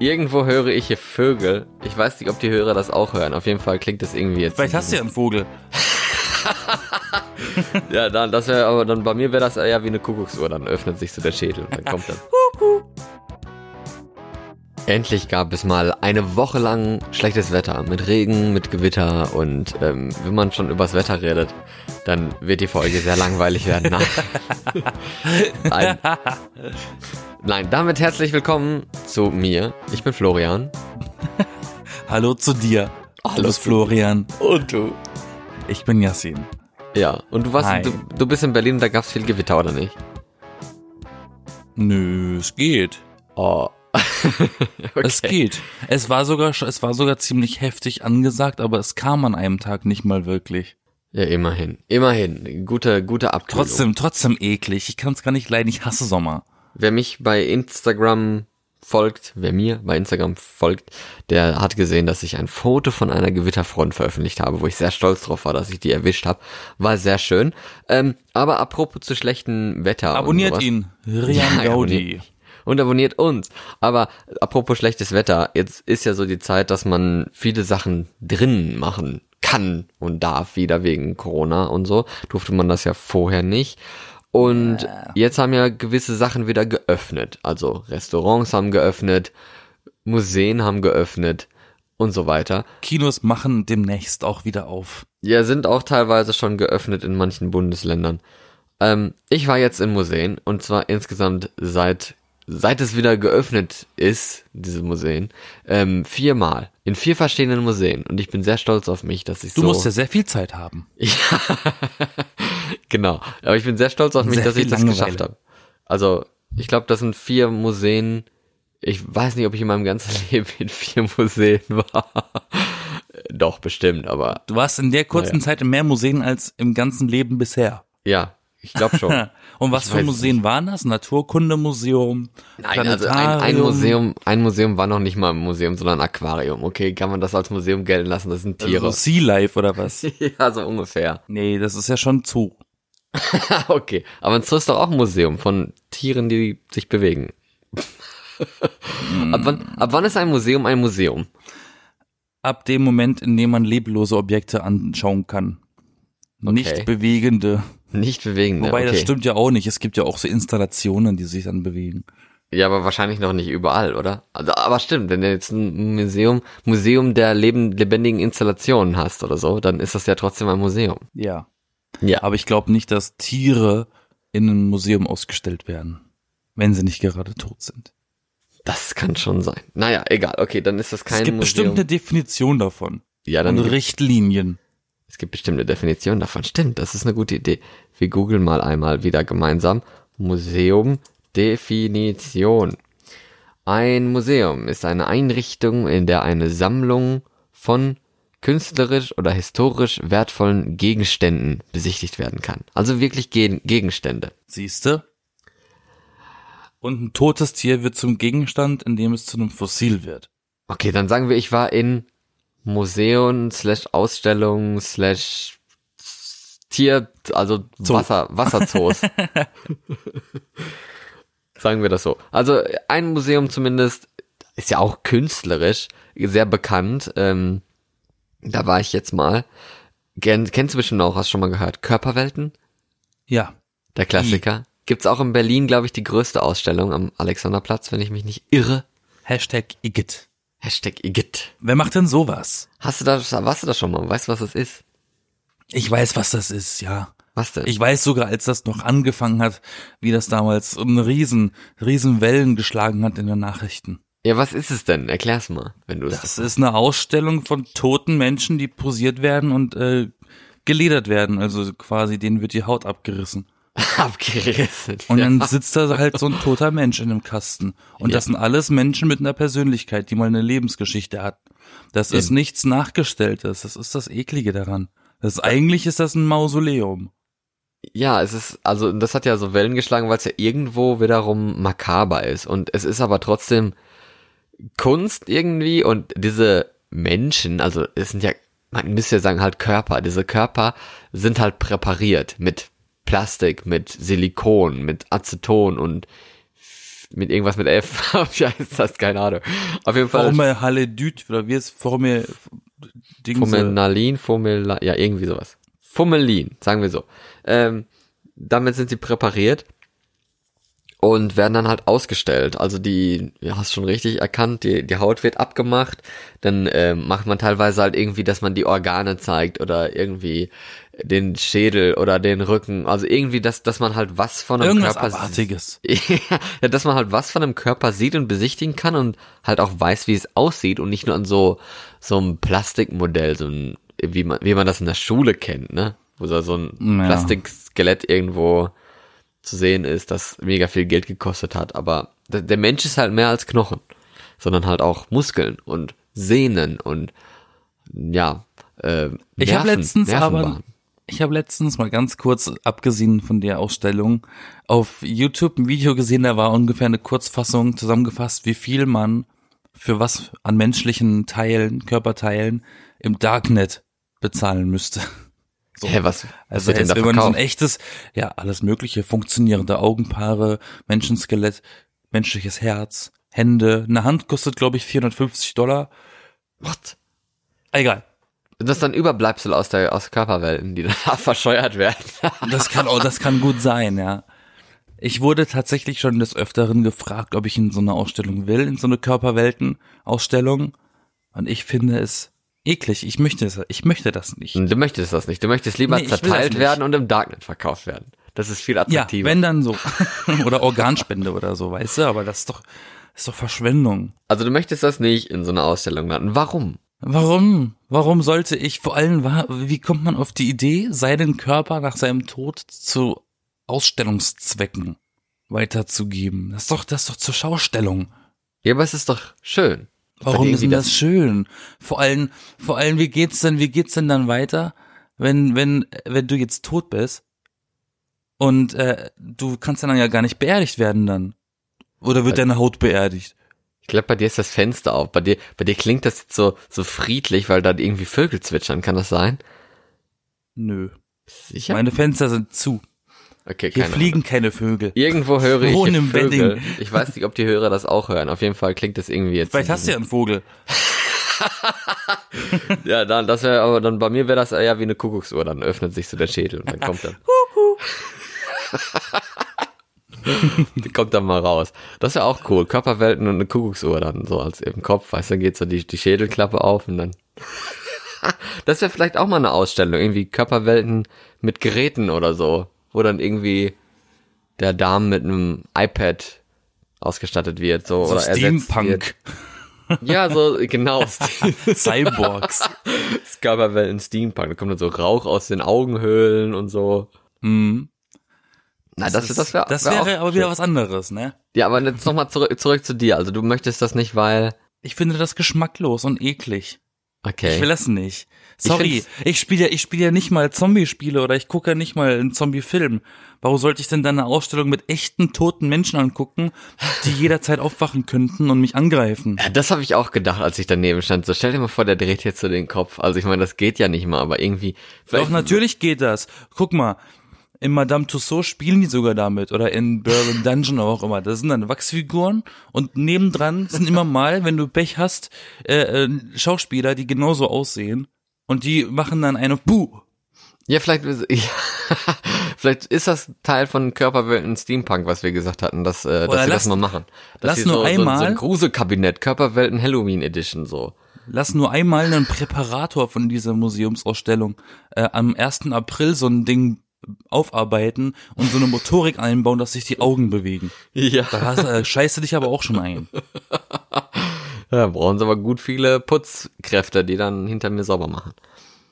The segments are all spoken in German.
Irgendwo höre ich hier Vögel. Ich weiß nicht, ob die Hörer das auch hören. Auf jeden Fall klingt das irgendwie jetzt. Vielleicht hast du ja einen Vogel. ja, dann, das wäre, aber dann bei mir wäre das eher wie eine Kuckucksuhr. Dann öffnet sich so der Schädel und dann kommt dann. Endlich gab es mal eine Woche lang schlechtes Wetter mit Regen, mit Gewitter und ähm, wenn man schon übers Wetter redet, dann wird die Folge sehr langweilig werden. Nein. Nein, damit herzlich willkommen zu mir. Ich bin Florian. Hallo zu dir. Hallo du bist Florian. Und du? Ich bin Yassin. Ja, und du warst, du, du bist in Berlin und da gab es viel Gewitter, oder nicht? Nö, es geht. Oh. okay. Es geht. Es war sogar, es war sogar ziemlich heftig angesagt, aber es kam an einem Tag nicht mal wirklich. Ja, immerhin. Immerhin. Gute, gute Abkühlung. Trotzdem, trotzdem eklig. Ich kann es gar nicht leiden. Ich hasse Sommer. Wer mich bei Instagram folgt, wer mir bei Instagram folgt, der hat gesehen, dass ich ein Foto von einer Gewitterfront veröffentlicht habe, wo ich sehr stolz drauf war, dass ich die erwischt habe. War sehr schön. Ähm, aber apropos zu schlechtem Wetter. Abonniert ihn. Rian Ja, Gaudi. Und abonniert uns. Aber apropos schlechtes Wetter, jetzt ist ja so die Zeit, dass man viele Sachen drinnen machen kann und darf, wieder wegen Corona und so. Durfte man das ja vorher nicht. Und jetzt haben ja gewisse Sachen wieder geöffnet. Also Restaurants haben geöffnet, Museen haben geöffnet und so weiter. Kinos machen demnächst auch wieder auf. Ja, sind auch teilweise schon geöffnet in manchen Bundesländern. Ähm, ich war jetzt in Museen und zwar insgesamt seit seit es wieder geöffnet ist, diese Museen, ähm, viermal in vier verschiedenen Museen und ich bin sehr stolz auf mich, dass ich Du so musst ja sehr viel Zeit haben. ja, genau. Aber ich bin sehr stolz auf mich, Sehr dass ich das Langeweile. geschafft habe. Also ich glaube, das sind vier Museen. Ich weiß nicht, ob ich in meinem ganzen Leben in vier Museen war. Doch, bestimmt, aber Du warst in der kurzen Naja. Zeit in mehr Museen als im ganzen Leben bisher. ja, ich glaube schon. Und was Ich für Museen waren das? Naturkundemuseum, Nein, also ein, ein? Museum, ein Museum war noch nicht mal ein Museum, sondern ein Aquarium. Okay, kann man das als Museum gelten lassen? Das sind Tiere. Also Sea Life oder was? ja, so ungefähr. nee, das ist ja schon Zoo. okay, aber ein Zoo ist doch auch ein Museum von Tieren, die sich bewegen. ab, wann, ab wann ist ein Museum ein Museum? Ab dem Moment, in dem man leblose Objekte anschauen kann. Nicht bewegende. Nicht bewegen. Wobei, okay. das stimmt ja auch nicht. Es gibt ja auch so Installationen, die sich dann bewegen. Ja, aber wahrscheinlich noch nicht überall, oder? Also, aber stimmt, wenn du jetzt ein Museum, Museum der leben, lebendigen Installationen hast oder so, dann ist das ja trotzdem ein Museum. Ja. Ja. Aber ich glaube nicht, dass Tiere in einem Museum ausgestellt werden, wenn sie nicht gerade tot sind. Das kann schon sein. Naja, egal. Okay, dann ist das kein es gibt Museum. bestimmt eine Definition davon. ja, dann Und Richtlinien. Es gibt bestimmt eine Definition davon. Stimmt, das ist eine gute Idee. Wir googeln mal einmal wieder gemeinsam. Museum Definition. Ein Museum ist eine Einrichtung, in der eine Sammlung von künstlerisch oder historisch wertvollen Gegenständen besichtigt werden kann. Also wirklich Gen Gegenstände. Siehste? Und ein totes Tier wird zum Gegenstand, indem es zu einem Fossil wird. Okay, dann sagen wir, ich war in Museum slash Ausstellung slash Tier, also Zoo. Wasser, Wasserzoos. sagen wir das so. Also ein Museum zumindest ist ja auch künstlerisch sehr bekannt. Ähm, da war ich jetzt mal. Ken- Kennst du bestimmt auch, hast schon mal gehört. Körperwelten? Ja. Der Klassiker. Gibt's auch in Berlin, glaube ich, die größte Ausstellung am Alexanderplatz, wenn ich mich nicht irre. Hashtag Igitt. Hashtag Igitt. Wer macht denn sowas? Hast du das, warst du das schon mal? Weißt du, was das ist? Ich weiß, was das ist, ja. Was denn? Ich weiß sogar, als das noch angefangen hat, wie das damals um riesen, riesen Wellen geschlagen hat in den Nachrichten. ja, was ist es denn? Erklär's mal, wenn du es. Das ist eine Ausstellung von toten Menschen, die posiert werden und äh, geledert werden. Also quasi denen wird die Haut abgerissen. abgerissen. Und ja. dann sitzt da halt so ein toter Mensch in einem Kasten. Und Ja. das sind alles Menschen mit einer Persönlichkeit, die mal eine Lebensgeschichte hat. Das ist Eben. nichts Nachgestelltes. Das ist das Eklige daran. Das eigentlich ist das ein Mausoleum. Ja, es ist, also das hat ja so Wellen geschlagen, weil es ja irgendwo wiederum makaber ist. Und es ist aber trotzdem Kunst irgendwie und diese Menschen, also es sind ja, man müsste ja sagen, halt Körper. Diese Körper sind halt präpariert mit Plastik, mit Silikon, mit Aceton und mit irgendwas mit F. Wie heißt das? Keine Ahnung. Auf jeden Fall. Formaldehyde oder wie ist Formel Dingse. Formelin, Formel, ja, irgendwie sowas. Formelin, sagen wir so. Ähm, damit sind sie präpariert und werden dann halt ausgestellt. Also die, ja, hast schon richtig erkannt, die, die Haut wird abgemacht, dann äh, macht man teilweise halt irgendwie, dass man die Organe zeigt oder irgendwie den Schädel oder den Rücken, also irgendwie, dass, dass man halt was von einem Irgendwas Körper Abartiges. ja, dass man halt was von einem Körper sieht und besichtigen kann und halt auch weiß, wie es aussieht und nicht nur an so so einem Plastikmodell, so ein, wie man wie man das in der Schule kennt, ne? Wo so so ein Ja. Plastikskelett irgendwo zu sehen ist, das mega viel Geld gekostet hat, aber der, Mensch ist halt mehr als Knochen, sondern halt auch Muskeln und Sehnen und ja, äh, Ich habe Nerven- letztens aber, ich habe letztens mal ganz kurz, abgesehen von der Ausstellung, auf YouTube ein Video gesehen, da war ungefähr eine Kurzfassung zusammengefasst, wie viel man für was an menschlichen Teilen, Körperteilen im Darknet bezahlen müsste. So. Hä, was, was Also jetzt, wenn man so ein echtes, ja, alles mögliche, funktionierende Augenpaare, Menschenskelett, menschliches Herz, Hände, eine Hand kostet, glaube ich, 450 Dollar. What? Egal. Das ist dann Überbleibsel aus der aus Körperwelten, die dann verscheuert werden. Das kann auch, das kann gut sein, ja. Ich wurde tatsächlich schon des Öfteren gefragt, ob ich in so eine Ausstellung will, in so eine Körperwelten-Ausstellung. Und ich finde es eklig. Ich möchte es, ich möchte das nicht. du möchtest das nicht. Du möchtest lieber Nee, das zerteilt werden und im Darknet verkauft werden. Das ist viel Ja, attraktiver. wenn dann so. oder Organspende oder so, weißt du? Aber das ist doch, das ist doch Verschwendung. also du möchtest das nicht in so einer Ausstellung landen. Warum? Warum? Warum sollte ich vor allem, wie kommt man auf die Idee, seinen Körper nach seinem Tod zu Ausstellungszwecken weiterzugeben? Das ist doch, das ist doch zur Schaustellung. Ja, aber es ist doch schön. Warum ist denn irgendwie das schön? Vor allem, vor allem, wie geht's denn, wie geht's denn dann weiter, wenn, wenn, wenn du jetzt tot bist und äh, du kannst dann ja gar nicht beerdigt werden dann? Oder wird deine Haut beerdigt? Ich glaube, bei dir ist das Fenster auf. Bei dir, bei dir klingt das jetzt so, so friedlich, weil da irgendwie Vögel zwitschern. Kann das sein? Nö. Sicher? Meine Fenster sind zu. Okay, Hier keine fliegen keine Vögel. Ahnung. Irgendwo höre ich Wohnen im Vögel. Wedding. Ich weiß nicht, ob die Hörer das auch hören. Auf jeden Fall klingt das irgendwie jetzt. Vielleicht hast du ja einen Vogel. Ja, dann, das wäre, aber dann bei mir wäre das eher wie eine Kuckucksuhr. Dann öffnet sich so der Schädel und dann kommt dann. Kommt dann mal raus. Das wäre auch cool. Körperwelten und eine Kuckucksuhr dann so als im Kopf. Weißt du, dann geht so die, die Schädelklappe auf und dann. das wäre vielleicht auch mal eine Ausstellung. Irgendwie Körperwelten mit Geräten oder so. Wo dann irgendwie der Darm mit einem iPad ausgestattet wird. So, So oder ersetzt Steampunk. Wird. Ja, so, genau. Cyborgs. Körperwelten Steampunk. Da kommt dann so Rauch aus den Augenhöhlen und so. Mhm. Na, das, das, das wäre das wär wäre aber wieder was anderes, ne? Ja, aber jetzt nochmal zurück, zurück zu dir. Also du möchtest das nicht, weil. Ich finde das geschmacklos und eklig. Okay. Ich will das nicht. Sorry, ich, spiele ja, ich spiele ja nicht mal Zombie-Spiele oder ich gucke ja nicht mal einen Zombie-Film. Warum sollte ich denn dann eine Ausstellung mit echten toten Menschen angucken, die jederzeit aufwachen könnten und mich angreifen? ja, das habe ich auch gedacht, als ich daneben stand. So, stell dir mal vor, der dreht jetzt so den Kopf. Also ich meine, das geht ja nicht mal, aber irgendwie. Doch, natürlich geht das. Guck mal, in Madame Tussauds spielen die sogar damit oder in Berlin Dungeon oder auch immer. Das sind dann Wachsfiguren und nebendran sind immer mal, wenn du Pech hast, äh, äh, Schauspieler, die genauso aussehen und die machen dann eine Buh. Ja, vielleicht, ja, vielleicht ist das Teil von Körperwelten Steampunk, was wir gesagt hatten, dass, äh, dass sie lass- das mal machen. Dass lass nur so, So, so einmal- ein Gruselkabinett, Körperwelten Halloween Edition so. Lass nur einmal einen Präparator von dieser Museumsausstellung äh, am 1. April so ein Ding aufarbeiten und so eine Motorik einbauen, dass sich die Augen bewegen. Ja. Da hast, äh, scheißt du dich aber auch schon ein. Ja, brauchen sie aber gut viele Putzkräfte, die dann hinter mir sauber machen.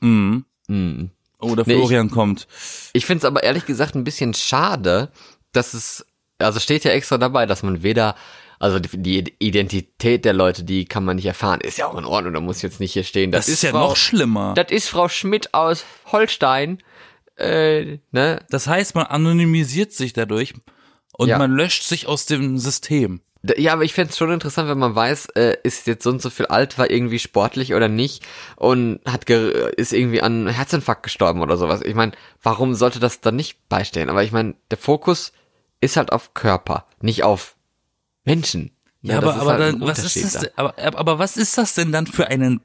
Mhm. Mhm. Oh, der Nee, ich- Florian kommt. Ich finde es aber ehrlich gesagt ein bisschen schade, dass es, also steht ja extra dabei, dass man weder, also die, die Identität der Leute, die kann man nicht erfahren. Ist ja auch in Ordnung, da muss jetzt nicht hier stehen. Das, ist ja Frau, noch schlimmer. Das ist Frau Schmidt aus Holstein. Äh, ne? Das heißt, man anonymisiert sich dadurch und Ja. man löscht sich aus dem System. Ja, aber ich fänd's schon interessant, wenn man weiß, äh, ist jetzt so und so viel alt, war irgendwie sportlich oder nicht und hat ist irgendwie an Herzinfarkt gestorben oder sowas. Ich meine, warum sollte das dann nicht beistehen? Aber ich meine, der Fokus ist halt auf Körper, nicht auf Menschen. Ja, das aber, aber, halt dann, was ist das, da. aber, aber was ist das denn dann für einen,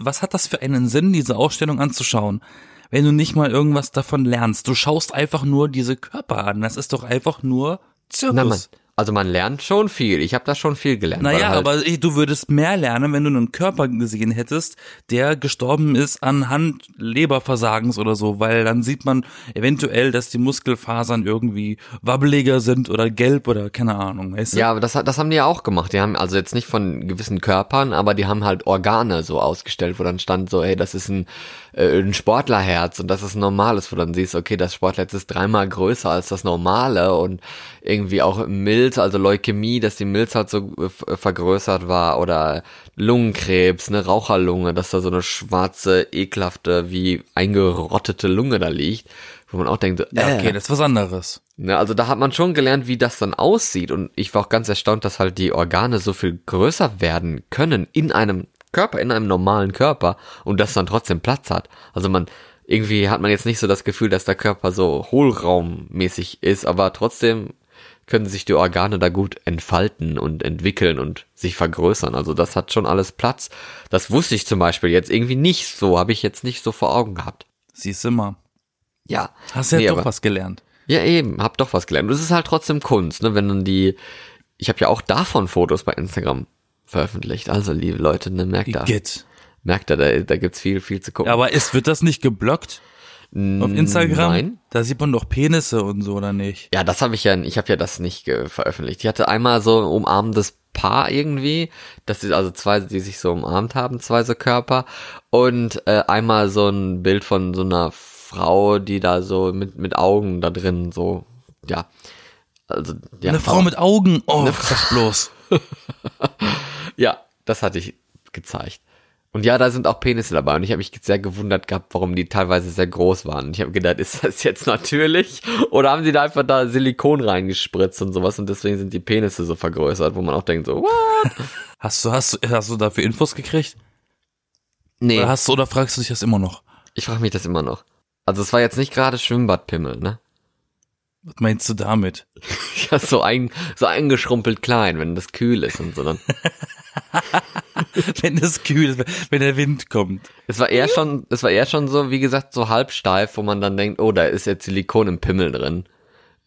was hat das für einen Sinn, diese Ausstellung anzuschauen? Wenn du nicht mal irgendwas davon lernst. Du schaust einfach nur diese Körper an. Das ist doch einfach nur Zirkus. Na, man, also man lernt schon viel. Ich habe da schon viel gelernt. Naja, halt, aber ey, du würdest mehr lernen, wenn du einen Körper gesehen hättest, der gestorben ist anhand Leberversagens oder so, weil dann sieht man eventuell, dass die Muskelfasern irgendwie wabbeliger sind oder gelb oder keine Ahnung, weißt du? Ja, aber das, das haben die ja auch gemacht. Die haben also jetzt nicht von gewissen Körpern, aber die haben halt Organe so ausgestellt, wo dann stand so, hey, das ist ein, äh, ein Sportlerherz und das ist ein normales, wo dann siehst, okay, das Sportlerherz ist dreimal größer als das normale und irgendwie auch Milz, also Leukämie, dass die Milz halt so äh, f- vergrößert war oder Lungenkrebs, eine Raucherlunge, dass da so eine schwarze, ekelhafte, wie eingerottete Lunge da liegt, wo man auch denkt, so, Ja, äh, okay, das ist was anderes. Ne, also da hat man schon gelernt, wie das dann aussieht. Und ich war auch ganz erstaunt, dass halt die Organe so viel größer werden können in einem Körper, in einem normalen Körper und das dann trotzdem Platz hat. Also man, irgendwie hat man jetzt nicht so das Gefühl, dass der Körper so hohlraummäßig ist, aber trotzdem können sich die Organe da gut entfalten und entwickeln und sich vergrößern. Also das hat schon alles Platz. Das wusste ich zum Beispiel jetzt irgendwie nicht so, habe ich jetzt nicht so vor Augen gehabt. Siehst du mal. Ja. Hast ja Nee, doch aber- was gelernt. Ja, eben, hab doch was gelernt. Und es ist halt trotzdem Kunst, ne, wenn dann die, ich habe ja auch davon Fotos bei Instagram veröffentlicht. Also, liebe Leute, ne, merkt da, Get. merkt da, da, da gibt's viel, viel zu gucken. Aber ist, wird das nicht geblockt auf Instagram? Nein. Da sieht man doch Penisse und so, oder nicht? Ja, das habe ich ja, ich habe ja das nicht veröffentlicht. Ich hatte einmal so ein umarmendes Paar irgendwie, das ist also zwei, die sich so umarmt haben, zwei so Körper und äh, einmal so ein Bild von so einer Frau, die da so mit mit Augen da drin so, ja, also ja, Eine Frau mit Augen. Oh, sag bloß. Ja, das hatte ich gezeigt. Und ja, da sind auch Penisse dabei. Und ich habe mich sehr gewundert gehabt, warum die teilweise sehr groß waren. Und ich habe gedacht, ist das jetzt natürlich? Oder haben sie da einfach da Silikon reingespritzt und sowas und deswegen sind die Penisse so vergrößert, wo man auch denkt so, what? Hast du, hast du, hast du dafür Infos gekriegt? Nee, Oder hast du, oder fragst du dich das immer noch? ich frage mich das immer noch. Also es war jetzt nicht gerade Schwimmbadpimmel, ne? Was meinst du damit? Ja, so ein, so eingeschrumpelt klein, wenn das kühl ist und so dann. wenn es kühl ist, wenn der Wind kommt. Es war eher schon, es war eher schon so, wie gesagt, so halb steif, wo man dann denkt, oh, da ist jetzt Silikon im Pimmel drin.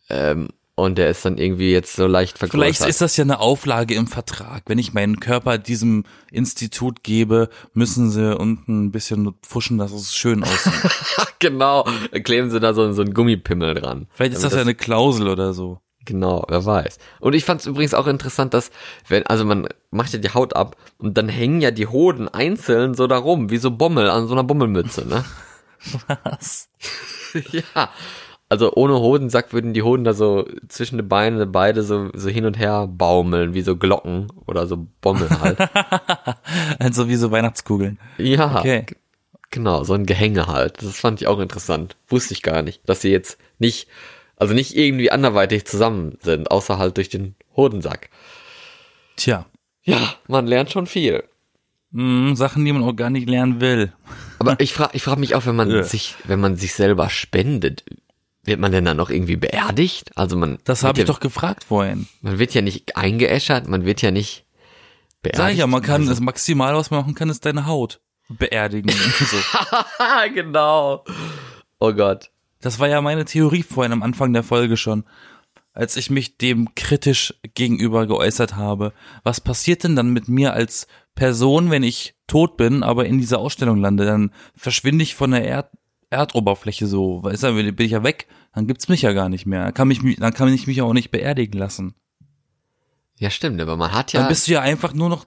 Ähm, und der ist dann irgendwie jetzt so leicht vergrößert. Vielleicht ist das ja eine Auflage im Vertrag. Wenn ich meinen Körper diesem Institut gebe, müssen sie unten ein bisschen pfuschen, dass es schön aussieht. genau, kleben sie da so, so einen Gummipimmel dran. Vielleicht ist Damit das ja eine Klausel oder so. Genau, wer weiß. Und ich fand es übrigens auch interessant, dass, wenn, also man macht ja die Haut ab und dann hängen ja die Hoden einzeln so da rum, wie so Bommel an so einer Bommelmütze, ne? Was? ja. Also ohne Hodensack würden die Hoden da so zwischen die Beine beide so, so hin und her baumeln, wie so Glocken oder so Bommel halt. Also wie so Weihnachtskugeln. ja, Okay. genau, so ein Gehänge halt. Das fand ich auch interessant. Wusste ich gar nicht, dass sie jetzt nicht, also nicht irgendwie anderweitig zusammen sind, außer halt durch den Hodensack. Tja, Ja, man lernt schon viel. hm, Sachen, die man auch gar nicht lernen will. Aber ich frage ich frag mich auch, wenn man sich, wenn man sich selber spendet, wird man denn dann noch irgendwie beerdigt? Also man, Das habe ich ja, doch gefragt vorhin. man wird ja nicht eingeäschert, man wird ja nicht beerdigt. Sag ich ja, man kann, Also- das maximal, was man machen kann, ist deine Haut beerdigen. so. genau. Oh Gott. Das war ja meine Theorie vorhin am Anfang der Folge schon, als ich mich dem kritisch gegenüber geäußert habe. Was passiert denn dann mit mir als Person, wenn ich tot bin, aber in dieser Ausstellung lande? Dann verschwinde ich von der Erd Erdoberfläche so. Weißt du, bin ich ja weg, dann gibt's mich ja gar nicht mehr. Dann kann, mich, dann kann ich mich auch nicht beerdigen lassen. Ja, stimmt, aber man hat ja. Dann bist du ja einfach nur noch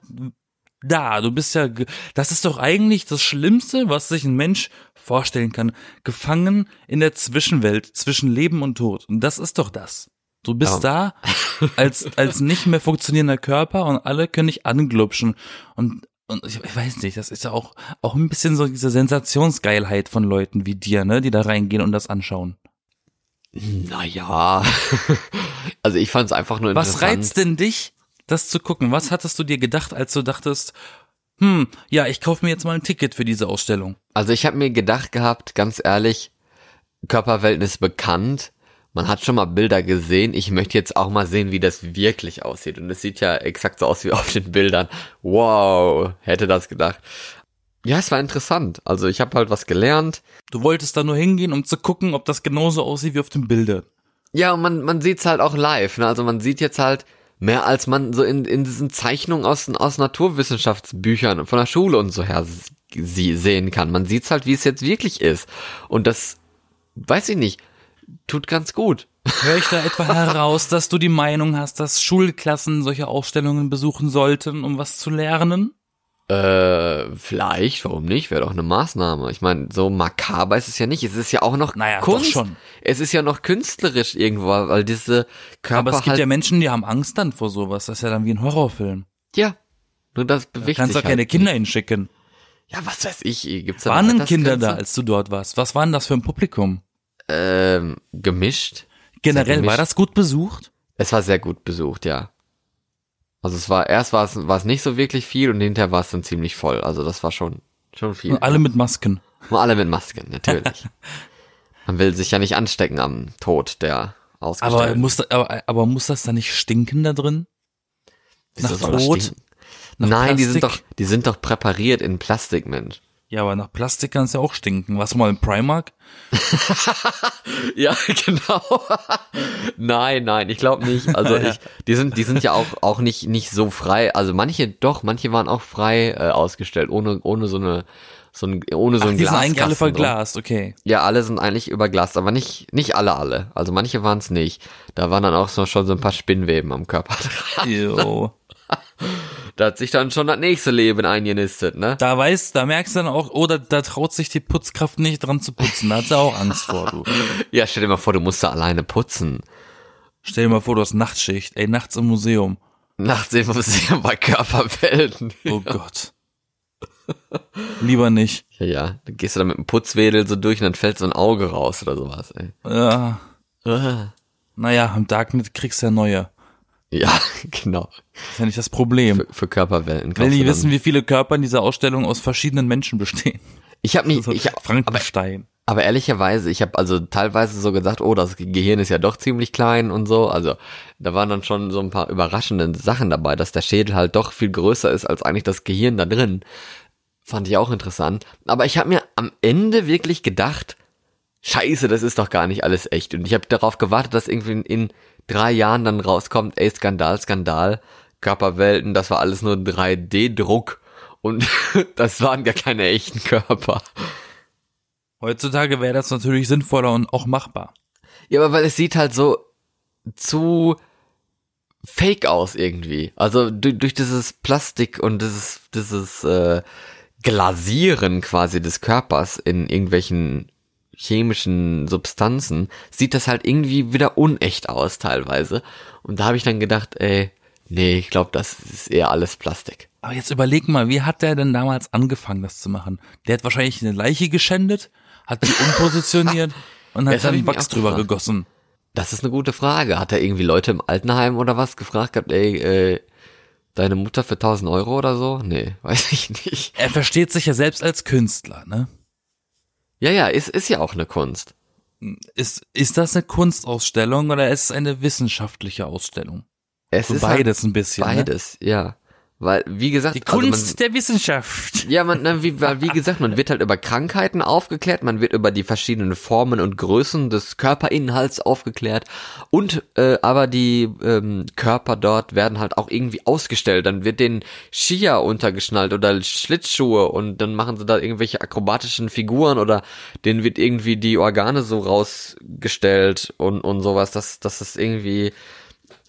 da. Du bist ja, das ist doch eigentlich das Schlimmste, was sich ein Mensch vorstellen kann. Gefangen in der Zwischenwelt zwischen Leben und Tod. Und das ist doch das. Du bist da als, als nicht mehr funktionierender Körper und alle können dich anglupschen. Und, und ich, ich weiß nicht, das ist ja auch, auch ein bisschen so diese Sensationsgeilheit von Leuten wie dir, ne, die da reingehen und das anschauen. naja. also ich fand es einfach nur Was interessant. reizt denn dich, das zu gucken? Was hattest du dir gedacht, als du dachtest, hm, ja, ich kaufe mir jetzt mal ein Ticket für diese Ausstellung? Also ich habe mir gedacht gehabt, ganz ehrlich, Körperwelten ist bekannt. Man hat schon mal Bilder gesehen. Ich möchte jetzt auch mal sehen, wie das wirklich aussieht. Und es sieht ja exakt so aus wie auf den Bildern. Wow, hätte das gedacht. Ja, es war interessant. Also ich habe halt was gelernt. Du wolltest da nur hingehen, um zu gucken, ob das genauso aussieht wie auf den Bildern. Ja, und man, man sieht's halt auch live. Ne? Also man sieht jetzt halt mehr als man so in, in diesen Zeichnungen aus, aus Naturwissenschaftsbüchern von der Schule und so her sie sehen kann. Man sieht's halt, wie es jetzt wirklich ist. Und das, weiß ich nicht, tut ganz gut. Höre ich da etwa heraus, dass du die Meinung hast, dass Schulklassen solche Ausstellungen besuchen sollten, um was zu lernen? Äh, vielleicht, warum nicht? Wäre doch eine Maßnahme. Ich meine, so makaber ist es ja nicht. Es ist ja auch noch Naja, Kunst. schon. Es ist ja noch künstlerisch irgendwo, weil diese Körper Aber es gibt halt, ja Menschen, die haben Angst dann vor sowas. Das ist ja dann wie ein Horrorfilm. ja, nur das Du bewegt kannst sich doch keine halt. Kinder hinschicken. Ja, was weiß ich, gibt's da Waren denn Kinder da, als du dort warst? Was war denn das für ein Publikum? Ähm, gemischt. Generell, gemischt. war das gut besucht? Es war sehr gut besucht, ja. Also es war, erst war es, war es nicht so wirklich viel und hinterher war es dann ziemlich voll. Also das war schon, schon viel. Und alle mit Masken. Und alle mit Masken, natürlich. Man will sich ja nicht anstecken am Tod der Aber Ausgestellten. muss, da, aber, aber muss das da nicht stinken da drin? Wieso nach Tod? Nein, die sind doch, Plastik? die sind doch präpariert in Plastik, Mensch. Ja, aber nach Plastik kann es ja auch stinken. Warst du mal im Primark? Ja, genau. nein, nein, ich glaube nicht. Also ich, die sind, die sind ja auch auch nicht nicht so frei. Also manche doch, manche waren auch frei äh, ausgestellt, ohne ohne so eine so ein, ohne so Ach, ein die sind eigentlich alle verglast, okay. Ja, alle sind eigentlich überglast, aber nicht nicht alle alle. Also manche waren es nicht. Da waren dann auch so, schon so ein paar Spinnweben am Körper. Jo. Da hat sich dann schon das nächste Leben eingenistet, ne? Da weißt, da merkst du dann auch, oh, da, da traut sich die Putzkraft nicht dran zu putzen. Da hat sie auch Angst vor, du. Ja, stell dir mal vor, du musst da alleine putzen. Stell dir mal vor, du hast Nachtschicht, ey, nachts im Museum. Nachts im Museum bei Körperwelten. Oh Gott. Lieber nicht. Ja, ja. Dann gehst du da mit dem Putzwedel so durch und dann fällt so ein Auge raus oder sowas, ey. Ja, naja, im Darknet kriegst du ja neue. Ja, genau. ist ja nicht das Problem. Für, für Körperwelten. Will dann- wissen, wie viele Körper in dieser Ausstellung aus verschiedenen Menschen bestehen. Ich habe mich, ich, aber, Frankenstein. aber ehrlicherweise, ich habe also teilweise so gesagt, oh, das Gehirn ist ja doch ziemlich klein und so. Also da waren dann schon so ein paar überraschende Sachen dabei, dass der Schädel halt doch viel größer ist als eigentlich das Gehirn da drin. Fand ich auch interessant. Aber ich habe mir am Ende wirklich gedacht, Scheiße, das ist doch gar nicht alles echt. Und ich habe darauf gewartet, dass irgendwie in drei Jahren dann rauskommt, ey, Skandal, Skandal, Körperwelten, das war alles nur 3D-Druck. Und das waren gar keine echten Körper. Heutzutage wäre das natürlich sinnvoller und auch machbar. Ja, aber weil es sieht halt so zu fake aus irgendwie. Also durch, durch dieses Plastik und dieses, dieses äh, Glasieren quasi des Körpers in irgendwelchen chemischen Substanzen, sieht das halt irgendwie wieder unecht aus teilweise. Und da habe ich dann gedacht, ey, nee, ich glaube, das ist eher alles Plastik. Aber jetzt überleg mal, wie hat der denn damals angefangen, das zu machen? Der hat wahrscheinlich eine Leiche geschändet, hat die umpositioniert und hat dann Wachs drüber gefragt. gegossen. Das ist eine gute Frage. Hat er irgendwie Leute im Altenheim oder was gefragt gehabt, ey, äh, deine Mutter für 1000 Euro oder so? Nee, weiß ich nicht. Er versteht sich ja selbst als Künstler, ne? Ja, ja, ist, ist ja auch eine Kunst. Ist, ist das eine Kunstausstellung oder ist es eine wissenschaftliche Ausstellung? Es So ist beides ein bisschen. Ne? Beides, ja. Weil, wie gesagt, Die also Kunst der Wissenschaft. man, ja, man, na, wie, weil, wie gesagt, man wird halt über Krankheiten aufgeklärt, man wird über die verschiedenen Formen und Größen des Körperinhalts aufgeklärt und äh, aber die ähm, Körper dort werden halt auch irgendwie ausgestellt. Dann wird den Skier untergeschnallt oder Schlittschuhe und dann machen sie da irgendwelche akrobatischen Figuren oder denen wird irgendwie die Organe so rausgestellt und und sowas. Das das ist irgendwie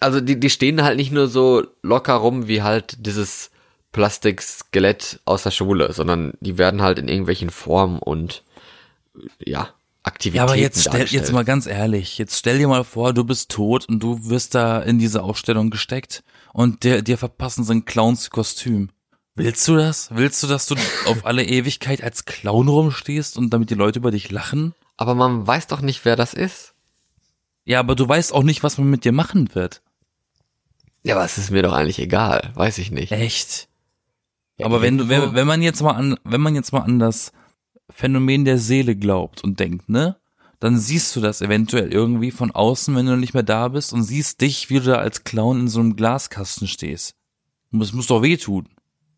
also die, die stehen halt nicht nur so locker rum wie halt dieses Plastikskelett aus der Schule, sondern die werden halt in irgendwelchen Formen und ja, Aktivitäten Ja, aber jetzt stell, jetzt mal ganz ehrlich, jetzt stell dir mal vor, du bist tot und du wirst da in diese Ausstellung gesteckt und dir, dir verpassen so ein Clownskostüm. Willst du das? Willst du, dass du auf alle Ewigkeit als Clown rumstehst und damit die Leute über dich lachen? Aber man weiß doch nicht, wer das ist. Ja, aber du weißt auch nicht, was man mit dir machen wird. Ja, aber es ist mir doch eigentlich egal, weiß ich nicht. Echt? Ja, aber wenn du, wenn, wenn man jetzt mal an, wenn man jetzt mal an das Phänomen der Seele glaubt und denkt, ne? dann siehst du das eventuell irgendwie von außen, wenn du nicht mehr da bist und siehst dich, wie du da als Clown in so einem Glaskasten stehst. Und das muss doch wehtun.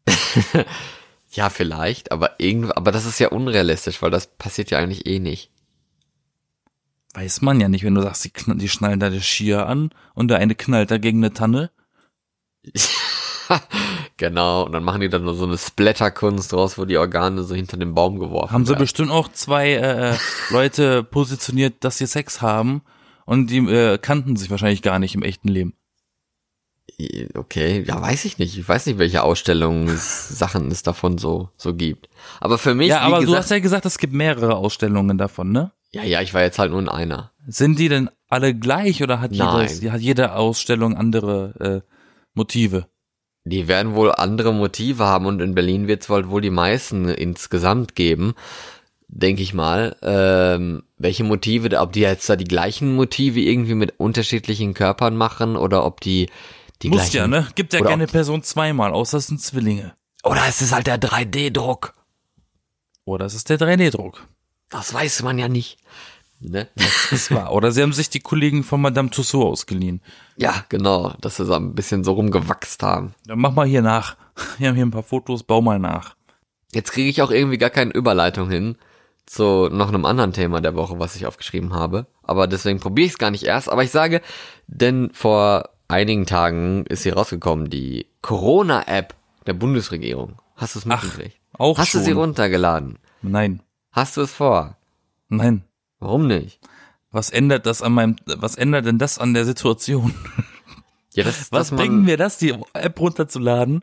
Ja, vielleicht, aber irgendwie, aber das ist ja unrealistisch, weil das passiert ja eigentlich eh nicht. Weiß man ja nicht, wenn du sagst, die, knall, die schnallen da das Skier an und der eine knallt da gegen eine Tanne. genau, und dann machen die dann nur so eine Splatterkunst draus, wo die Organe so hinter den Baum geworfen Haben sie werden. bestimmt auch zwei äh, Leute positioniert, dass sie Sex haben und die äh, kannten sich wahrscheinlich gar nicht im echten Leben. Okay, ja, weiß ich nicht. Ich weiß nicht, welche Ausstellungssachen es davon so, so gibt. Aber für mich, Ja, aber du gesagt, hast ja gesagt, es gibt mehrere Ausstellungen davon, ne? ja, ja, ich war jetzt halt nur in einer. Sind die denn alle gleich oder hat, jedes, hat jede Ausstellung andere äh, Motive? Die werden wohl andere Motive haben und in Berlin wird es wohl die meisten insgesamt geben, denke ich mal. Ähm, welche Motive, ob die jetzt da die gleichen Motive irgendwie mit unterschiedlichen Körpern machen oder ob die die Muss gleichen, ja, ne? Gibt ja oder keine Person zweimal, außer es sind Zwillinge. Oder es ist halt der 3D-Druck. Oder es ist der 3D-Druck. Das weiß man ja nicht. Ne? Das war. Oder sie haben sich die Kollegen von Madame Tussauds ausgeliehen. ja, genau, dass sie so ein bisschen so rumgewachst haben. Dann mach mal hier nach. Wir haben hier ein paar Fotos, bau mal nach. Jetzt kriege ich auch irgendwie gar keine Überleitung hin zu noch einem anderen Thema der Woche, was ich aufgeschrieben habe. Aber deswegen probiere ich es gar nicht erst. Aber ich sage, denn vor einigen Tagen ist hier rausgekommen, die Corona-App der Bundesregierung. Hast du es mitgekriegt? Auch Hast schon. du sie runtergeladen? Nein. Hast du es vor? Nein. Warum nicht? Was ändert das an meinem, was ändert denn das an der Situation? Ja, das, Was bringen mir das, die App runterzuladen?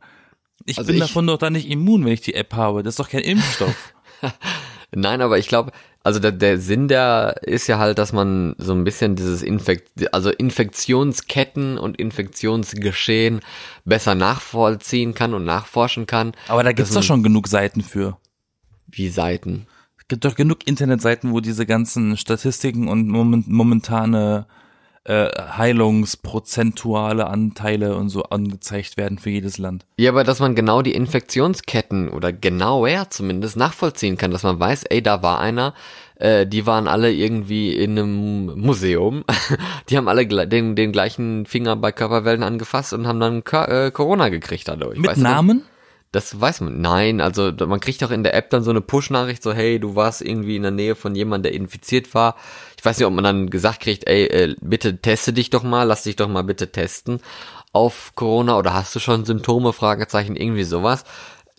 Ich Also bin ich- davon doch da nicht immun, wenn ich die App habe. Das ist doch kein Impfstoff. Nein, aber ich glaube, also der, der Sinn der ist ja halt, dass man so ein bisschen dieses Infekt, also Infektionsketten und Infektionsgeschehen besser nachvollziehen kann und nachforschen kann. Aber da gibt's doch schon genug Seiten für. Wie Seiten. Es gibt doch genug Internetseiten, wo diese ganzen Statistiken und moment, momentane äh, heilungsprozentuale Anteile und so angezeigt werden für jedes Land. Ja, aber dass man genau die Infektionsketten oder genauer zumindest nachvollziehen kann, dass man weiß, ey, da war einer, äh, die waren alle irgendwie in einem Museum, die haben alle den, den gleichen Finger bei Körperwellen angefasst und haben dann Kör- äh, Corona gekriegt dadurch. Mit weißt du? Das weiß man. Nein, also man kriegt auch in der App dann so eine Push-Nachricht, so hey, du warst irgendwie in der Nähe von jemandem, der infiziert war. Ich weiß nicht, ob man dann gesagt kriegt, ey, äh, bitte teste dich doch mal, lass dich doch mal bitte testen auf Corona oder hast du schon Symptome, Fragezeichen, irgendwie sowas.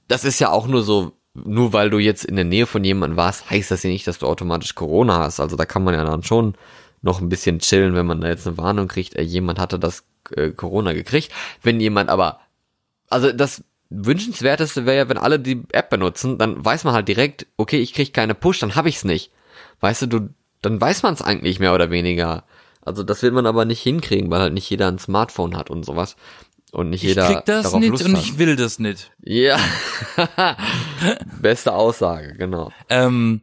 Das ist ja auch nur so, nur weil du jetzt in der Nähe von jemandem warst, heißt das ja nicht, dass du automatisch Corona hast. Also da kann man ja dann schon noch ein bisschen chillen, wenn man da jetzt eine Warnung kriegt, ey, jemand hatte das äh, Corona gekriegt. Wenn jemand aber also das wünschenswerteste wäre ja, wenn alle die App benutzen, dann weiß man halt direkt, okay, ich krieg keine Push, dann habe ich's nicht. Weißt du, du, dann weiß man es eigentlich mehr oder weniger. Also das wird man aber nicht hinkriegen, weil halt nicht jeder ein Smartphone hat und sowas. Und nicht Ich jeder krieg das nicht Lust und hat. ich will das nicht. Ja. Beste Aussage, genau. Ähm,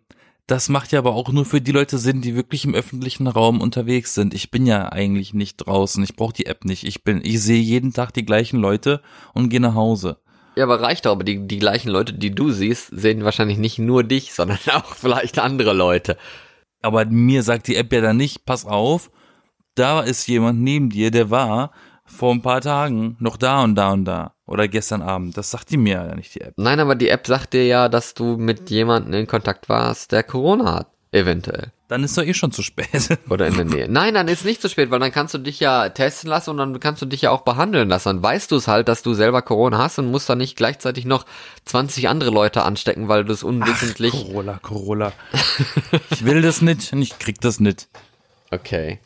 das macht ja aber auch nur für die Leute Sinn, die wirklich im öffentlichen Raum unterwegs sind. Ich bin ja eigentlich nicht draußen. Ich brauche die App nicht. Ich bin, ich sehe jeden Tag die gleichen Leute und gehe nach Hause. Ja, aber reicht doch, aber die, die gleichen Leute, die du siehst, sehen wahrscheinlich nicht nur dich, sondern auch vielleicht andere Leute. Aber mir sagt die App ja dann nicht, pass auf, da ist jemand neben dir, der war vor ein paar Tagen noch da und da und da. Oder gestern Abend. Das sagt die mir ja nicht, die App. Nein, aber die App sagt dir ja, dass du mit jemandem in Kontakt warst, der Corona hat. Eventuell. Dann ist doch eh schon zu spät. Oder in der Nähe. Nein, dann ist nicht zu spät, weil dann kannst du dich ja testen lassen und dann kannst du dich ja auch behandeln lassen. Dann weißt du es halt, dass du selber Corona hast und musst dann nicht gleichzeitig noch 20 andere Leute anstecken, weil du es unwissentlich. Corolla, Corolla. Ich will das nicht und ich krieg das nicht. okay.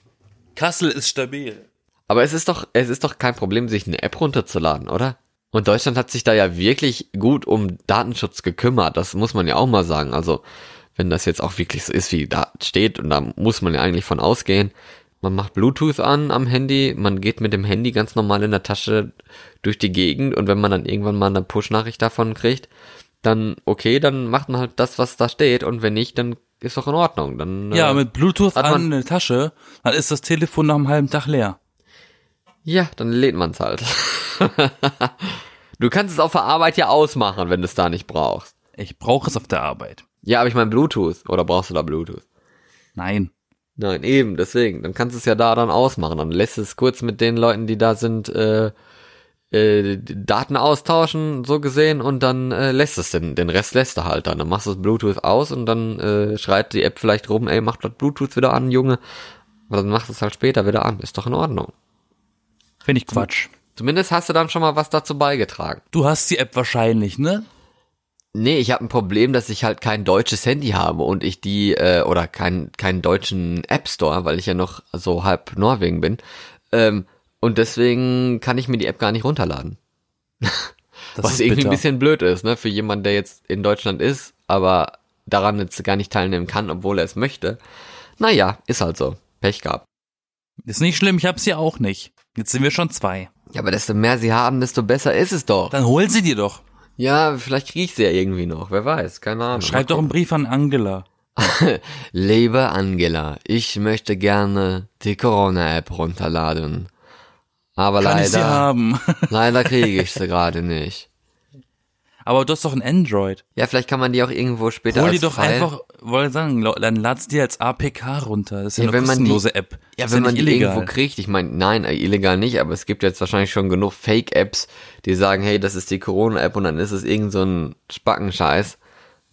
Kassel ist stabil. Aber es ist doch, es ist doch kein Problem, sich eine App runterzuladen, oder? Und Deutschland hat sich da ja wirklich gut um Datenschutz gekümmert. Das muss man ja auch mal sagen. Also, wenn das jetzt auch wirklich so ist, wie da steht, und da muss man ja eigentlich von ausgehen. Man macht Bluetooth an am Handy, man geht mit dem Handy ganz normal in der Tasche durch die Gegend und wenn man dann irgendwann mal eine Push-Nachricht davon kriegt, dann okay, dann macht man halt das, was da steht und wenn nicht, dann ist doch in Ordnung. Dann, Ja, äh, mit Bluetooth an man- in der Tasche, dann ist das Telefon nach einem halben Tag leer. Ja, dann lädt man's halt. du kannst es auf der Arbeit ja ausmachen, wenn du es da nicht brauchst. Ich brauche es auf der Arbeit. Ja, aber ich meine Bluetooth. Oder brauchst du da Bluetooth? Nein. Nein, eben, deswegen. Dann kannst du es ja da dann ausmachen. Dann lässt es kurz mit den Leuten, die da sind, äh, äh, Daten austauschen, so gesehen, und dann äh, lässt es den, den Rest lässt er halt dann. Dann machst du das Bluetooth aus und dann äh, schreit die App vielleicht rum, ey, mach das Bluetooth wieder an, Junge. Aber dann machst du es halt später wieder an. Ist doch in Ordnung. Finde ich Quatsch. Zumindest hast du dann schon mal was dazu beigetragen. Du hast die App wahrscheinlich, ne? Nee, ich habe ein Problem, dass ich halt kein deutsches Handy habe und ich die, äh, oder kein, keinen deutschen App Store, weil ich ja noch so halb Norwegen bin. Ähm, und deswegen kann ich mir die App gar nicht runterladen. Das Was irgendwie bitter. ein bisschen blöd ist, ne, für jemanden, der jetzt in Deutschland ist, aber daran jetzt gar nicht teilnehmen kann, obwohl er es möchte. Naja, ist halt so. Pech gehabt. Ist nicht schlimm, ich hab sie auch nicht. Jetzt sind wir schon zwei. Ja, aber desto mehr sie haben, desto besser ist es doch. Dann hol sie dir doch. Ja, vielleicht krieg ich sie ja irgendwie noch. Wer weiß, keine Ahnung. Schreib doch einen Brief an Angela. Liebe Angela, ich möchte gerne die Corona-App runterladen. Aber Kann leider, haben. leider kriege ich sie gerade nicht. Aber du hast doch ein Android. Ja, vielleicht kann man die auch irgendwo später Hol die doch File- einfach, wollte sagen, dann lad's dir als APK runter. Das ist ja, Ja, eine man die- kostenlose App. Ja, ist wenn man nicht die illegal. irgendwo kriegt, ich meine, nein, äh, illegal nicht, aber es gibt jetzt wahrscheinlich schon genug Fake-Apps, die sagen, hey, das ist die Corona-App und dann ist es irgend so ein Spackenscheiß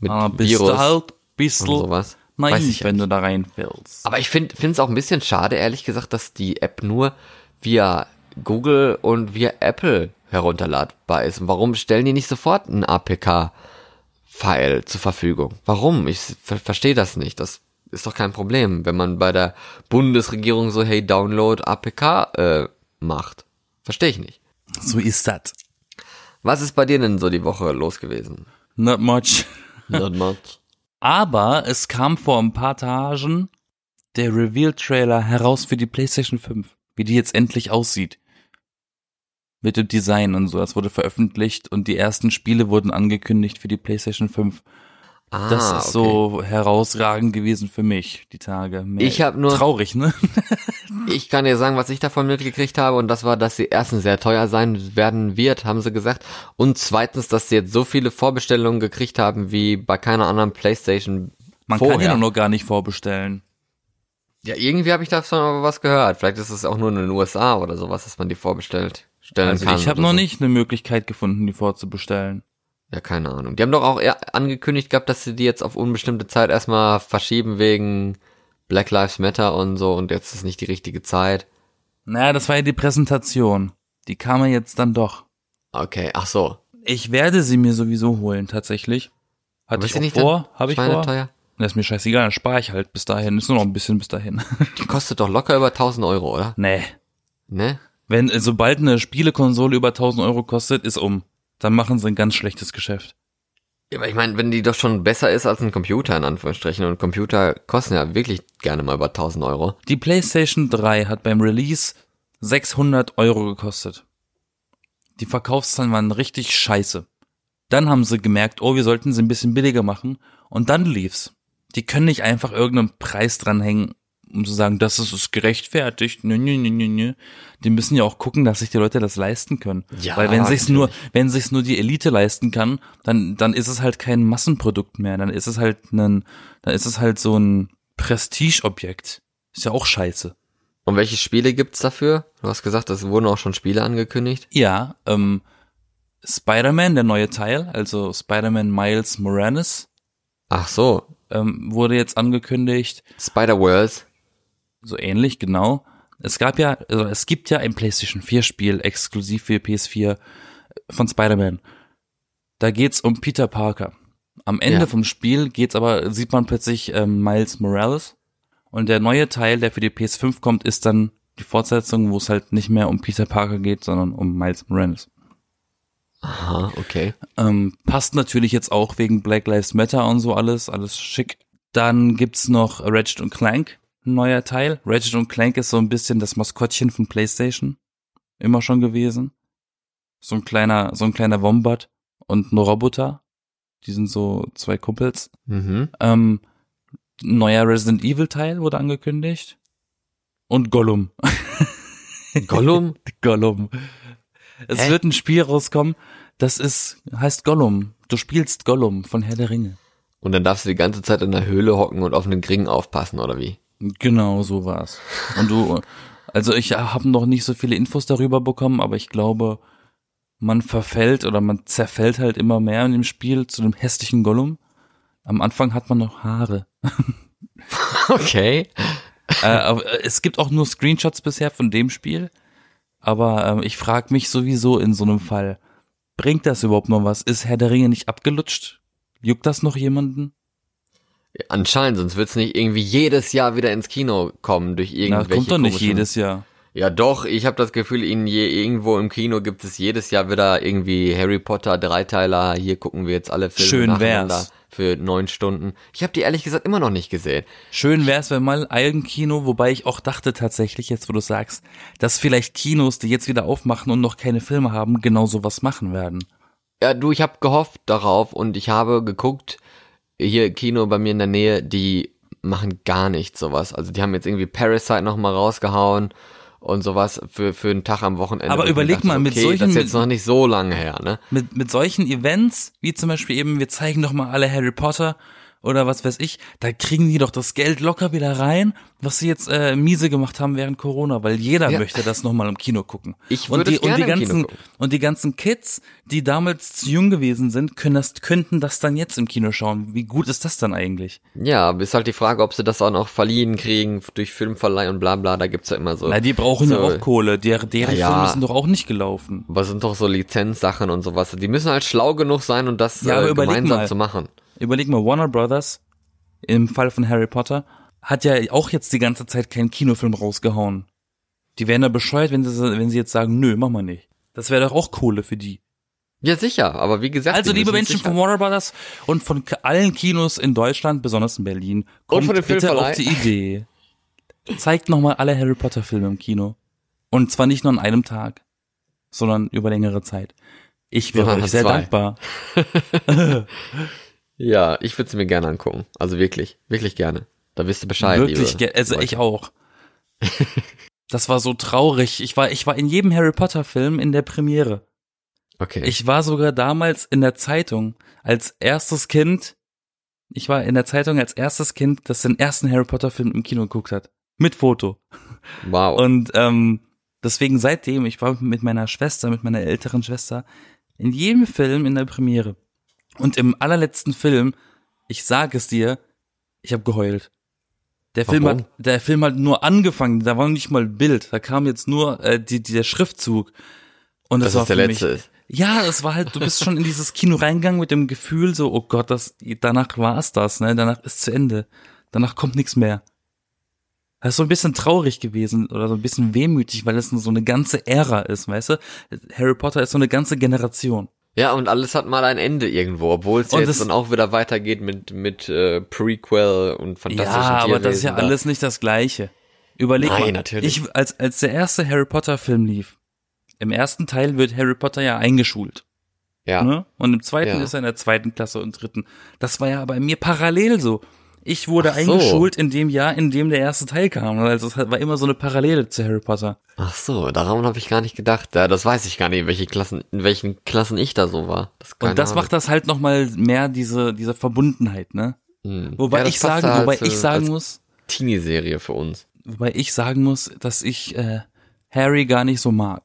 mit Ah, bist Virus du halt und bisschen sowas. Weiß naiv, ich ja wenn du da reinfällst. Aber ich finde es auch ein bisschen schade, ehrlich gesagt, dass die App nur via Google und via Apple herunterladbar ist. Und warum stellen die nicht sofort ein APK-File zur Verfügung? Warum? Ich ver verstehe das nicht. Das ist doch kein Problem, wenn man bei der Bundesregierung so, hey, Download APK äh, macht. Verstehe ich nicht. So ist das. Was ist bei dir denn so die Woche los gewesen? Not much. Not much. Aber es kam vor ein paar Tagen der Reveal-Trailer heraus für die PlayStation 5. Wie die jetzt endlich aussieht. Mit dem Design und so. Das wurde veröffentlicht und die ersten Spiele wurden angekündigt für die PlayStation 5. Ah, Das ist okay. so herausragend gewesen für mich, die Tage. Mehr- Ich hab nur- Traurig, ne? Ich kann dir sagen, was ich davon mitgekriegt habe, und das war, dass sie erstens sehr teuer sein werden wird, haben sie gesagt, und zweitens, dass sie jetzt so viele Vorbestellungen gekriegt haben wie bei keiner anderen Playstation Man vorher. kann die doch noch gar nicht vorbestellen. ja, irgendwie habe ich davon aber was gehört. Vielleicht ist es auch nur in den USA oder sowas, dass man die vorbestellt stellen Also kann. ich habe noch so. nicht eine Möglichkeit gefunden, die vorzubestellen. Ja, keine Ahnung. Die haben doch auch eher angekündigt gehabt, dass sie die jetzt auf unbestimmte Zeit erstmal verschieben wegen Black Lives Matter und so, und jetzt ist nicht die richtige Zeit. Naja, das war ja die Präsentation. Die kam ja jetzt dann doch. Okay, ach so. Ich werde sie mir sowieso holen, tatsächlich. Hatte ich auch nicht vor, habe ich vor. Schweineteuer? Das ist mir scheißegal, dann spare ich halt bis dahin. Ist nur noch ein bisschen bis dahin. Die kostet doch locker über 1000 Euro, oder? nee. Ne? Wenn, äh, sobald eine Spielekonsole über 1000 Euro kostet, ist um. Dann machen sie ein ganz schlechtes Geschäft. Ja, aber ich meine, wenn die doch schon besser ist als ein Computer, in Anführungsstrichen, und Computer kosten ja wirklich gerne mal über 1000 Euro. Die PlayStation 3 hat beim Release 600 Euro gekostet. Die Verkaufszahlen waren richtig scheiße. Dann haben sie gemerkt, oh, wir sollten sie ein bisschen billiger machen. Und dann lief's. Die können nicht einfach irgendeinen Preis dranhängen, um zu sagen, das ist es gerechtfertigt. Nö, nö, nö, nö, nö. Die müssen ja auch gucken, dass sich die Leute das leisten können. Ja, Weil wenn sich's nur, wenn sich's nur die Elite leisten kann, dann, dann ist es halt kein Massenprodukt mehr. Dann ist es halt ein, dann ist es halt so ein Prestigeobjekt. Ist ja auch scheiße. Und welche Spiele gibt's dafür? Du hast gesagt, es wurden auch schon Spiele angekündigt. Ja, ähm, Spider-Man, der neue Teil, also Spider-Man Miles Morales, Ach so, ähm, wurde jetzt angekündigt. Spider-Worlds. So ähnlich, genau. Es gab ja, also es gibt ja ein PlayStation 4 Spiel exklusiv für PS4 von Spider-Man. Da geht's um Peter Parker. Am Ende Ja. vom Spiel geht's aber, sieht man plötzlich ähm, Miles Morales. Und der neue Teil, der für die PS5 kommt, ist dann die Fortsetzung, wo es halt nicht mehr um Peter Parker geht, sondern um Miles Morales. Aha, okay. Ähm, passt natürlich jetzt auch wegen Black Lives Matter und so alles, alles schick. Dann gibt's noch Ratchet und Clank, ein neuer Teil. Ratchet und Clank ist so ein bisschen das Maskottchen von PlayStation. Immer schon gewesen. So ein kleiner, so ein kleiner Wombat und ein Roboter. Die sind so zwei Kumpels. Mhm. Ähm, ein neuer Resident Evil Teil wurde angekündigt. Und Gollum. Gollum? Gollum. Es Hä? wird ein Spiel rauskommen, das ist, heißt Gollum. Du spielst Gollum von Herr der Ringe. Und dann darfst du die ganze Zeit in der Höhle hocken und auf einen Gring aufpassen, oder wie? Genau, so war's. Und du, also ich habe noch nicht so viele Infos darüber bekommen, aber ich glaube, man verfällt oder man zerfällt halt immer mehr in dem Spiel zu dem hässlichen Gollum. Am Anfang hat man noch Haare. Okay. äh, es gibt auch nur Screenshots bisher von dem Spiel. Aber ähm, ich frage mich sowieso in so einem Fall, bringt das überhaupt noch was? Ist Herr der Ringe nicht abgelutscht? Juckt das noch jemanden? Anscheinend, sonst wird's nicht irgendwie jedes Jahr wieder ins Kino kommen durch Na, irgendwelche kommt doch nicht jedes Jahr. Ja doch, ich habe das Gefühl, in je, irgendwo im Kino gibt es jedes Jahr wieder irgendwie Harry Potter Dreiteiler. Hier gucken wir jetzt alle Filme Schön nacheinander wär's. für neun Stunden. Ich habe die ehrlich gesagt immer noch nicht gesehen. Schön wär's, wenn mal Eigenkino, wobei ich auch dachte tatsächlich, jetzt wo du sagst, dass vielleicht Kinos, die jetzt wieder aufmachen und noch keine Filme haben, genau sowas machen werden. Ja, du, ich habe gehofft darauf und ich habe geguckt, hier Kino bei mir in der Nähe, die machen gar nicht sowas. Also die haben jetzt irgendwie Parasite noch mal rausgehauen und sowas für für einen Tag am Wochenende. Aber überleg mal, mit okay, solchen- das ist jetzt noch nicht so lange her, ne? Mit, mit solchen Events, wie zum Beispiel eben, wir zeigen doch mal alle Harry Potter oder was weiß ich, da kriegen die doch das Geld locker wieder rein, was sie jetzt äh, miese gemacht haben während Corona, weil jeder Ja. möchte das nochmal im Kino gucken. Ich und würde die, es gerne und die im Kino ganzen gucken. und die ganzen Kids, die damals zu jung gewesen sind, können das könnten das dann jetzt im Kino schauen. Wie gut ist das dann eigentlich? Ja, ist halt die Frage, ob sie das auch noch verliehen kriegen durch Filmverleih und bla bla, da gibt's ja immer so. Na, die brauchen ja so- auch Kohle. Der, deren Ja, ja. Filme sind doch auch nicht gelaufen. Aber es sind doch so Lizenzsachen und sowas. Die müssen halt schlau genug sein und das Ja, äh, gemeinsam mal. zu machen. Überleg mal, Warner Brothers, im Fall von Harry Potter, hat ja auch jetzt die ganze Zeit keinen Kinofilm rausgehauen. Die wären da bescheuert, wenn sie, wenn sie jetzt sagen, nö, mach mal nicht. Das wäre doch auch Kohle für die. Ja, sicher, aber wie gesagt. Also, liebe Menschen sicher- von Warner Brothers und von allen Kinos in Deutschland, besonders in Berlin, kommt bitte auf die Idee. Zeigt nochmal alle Harry Potter Filme im Kino. Und zwar nicht nur an einem Tag, sondern über längere Zeit. Ich wäre euch sehr zwei. dankbar. Ja, ich würde es mir gerne angucken. Also wirklich, wirklich gerne. Da wisst ihr Bescheid. Wirklich, liebe ge- also Leute. ich auch. Das war so traurig. Ich war, ich war in jedem Harry Potter Film in der Premiere. Okay. Ich war sogar damals in der Zeitung als erstes Kind. Ich war in der Zeitung als erstes Kind, das den ersten Harry Potter Film im Kino geguckt hat. Mit Foto. wow. Und ähm, deswegen seitdem, ich war mit meiner Schwester, mit meiner älteren Schwester, in jedem Film in der Premiere. Und im allerletzten Film, ich sage es dir, ich habe geheult. Der Film, Warum? hat, der Film hat nur angefangen, da war nicht mal ein Bild, da kam jetzt nur äh, die, der Schriftzug. Und das, dass war der für letzte mich, ist. ja, es war halt, du bist schon in dieses Kino reingegangen mit dem Gefühl so, oh Gott, das, danach war es das, ne, danach ist zu Ende. Danach kommt nichts mehr. Das ist so ein bisschen traurig gewesen oder so ein bisschen wehmütig, weil es so eine ganze Ära ist, weißt du? Harry Potter ist so eine ganze Generation. Ja, und alles hat mal ein Ende irgendwo, obwohl es jetzt dann auch wieder weitergeht mit mit äh, Prequel und fantastischen Ja, aber das ist ja Tierwesen da. alles nicht das Gleiche. Überleg Nein, mal, natürlich. ich, als, als der erste Harry Potter Film lief, im ersten Teil wird Harry Potter ja eingeschult. Ja. Ne? Und im zweiten Ja. ist er in der zweiten Klasse und dritten. Das war ja bei mir parallel so. Ich wurde so. eingeschult in dem Jahr, in dem der erste Teil kam. Also es war immer so eine Parallele zu Harry Potter. Ach so, daran habe ich gar nicht gedacht. Ja, das weiß ich gar nicht, in welche Klassen, in welchen Klassen ich da so war. Das Und das macht das halt nochmal mehr diese, diese Verbundenheit, ne? Hm. Wobei Ja, ich sagen, halt wobei zu- ich sagen muss, Teenie-Serie für uns. wobei ich sagen muss, dass ich äh, Harry gar nicht so mag.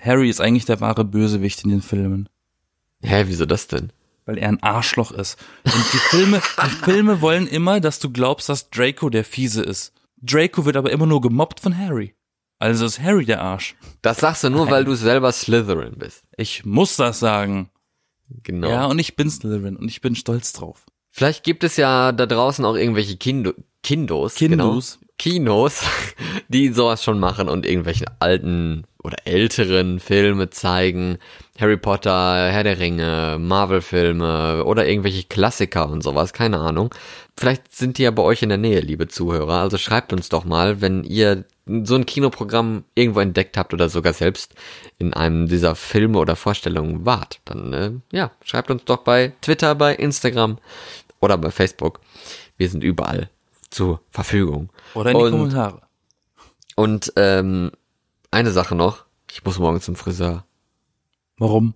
Harry ist eigentlich der wahre Bösewicht in den Filmen, Hä, wieso das denn? Weil er ein Arschloch ist. Und die Filme, die Filme wollen immer, dass du glaubst, dass Draco der Fiese ist. Draco wird aber immer nur gemobbt von Harry. Also ist Harry der Arsch. Das sagst du nur, weil du selber Slytherin bist. Ich muss das sagen. Genau. Ja, und ich bin Slytherin und ich bin stolz drauf. Vielleicht gibt es ja da draußen auch irgendwelche Kindo Kindos. Kindos. Genau, Kinos, die sowas schon machen und irgendwelche alten oder älteren Filme zeigen. Harry Potter, Herr der Ringe, Marvel-Filme oder irgendwelche Klassiker und sowas, keine Ahnung. Vielleicht sind die ja bei euch in der Nähe, liebe Zuhörer. Also schreibt uns doch mal, wenn ihr so ein Kinoprogramm irgendwo entdeckt habt oder sogar selbst in einem dieser Filme oder Vorstellungen wart. Dann, äh, ja, schreibt uns doch bei Twitter, bei Instagram oder bei Facebook. Wir sind überall zur Verfügung. Oder in die Und- Kommentare. Und ähm, eine Sache noch. Ich muss morgen zum Friseur. Warum?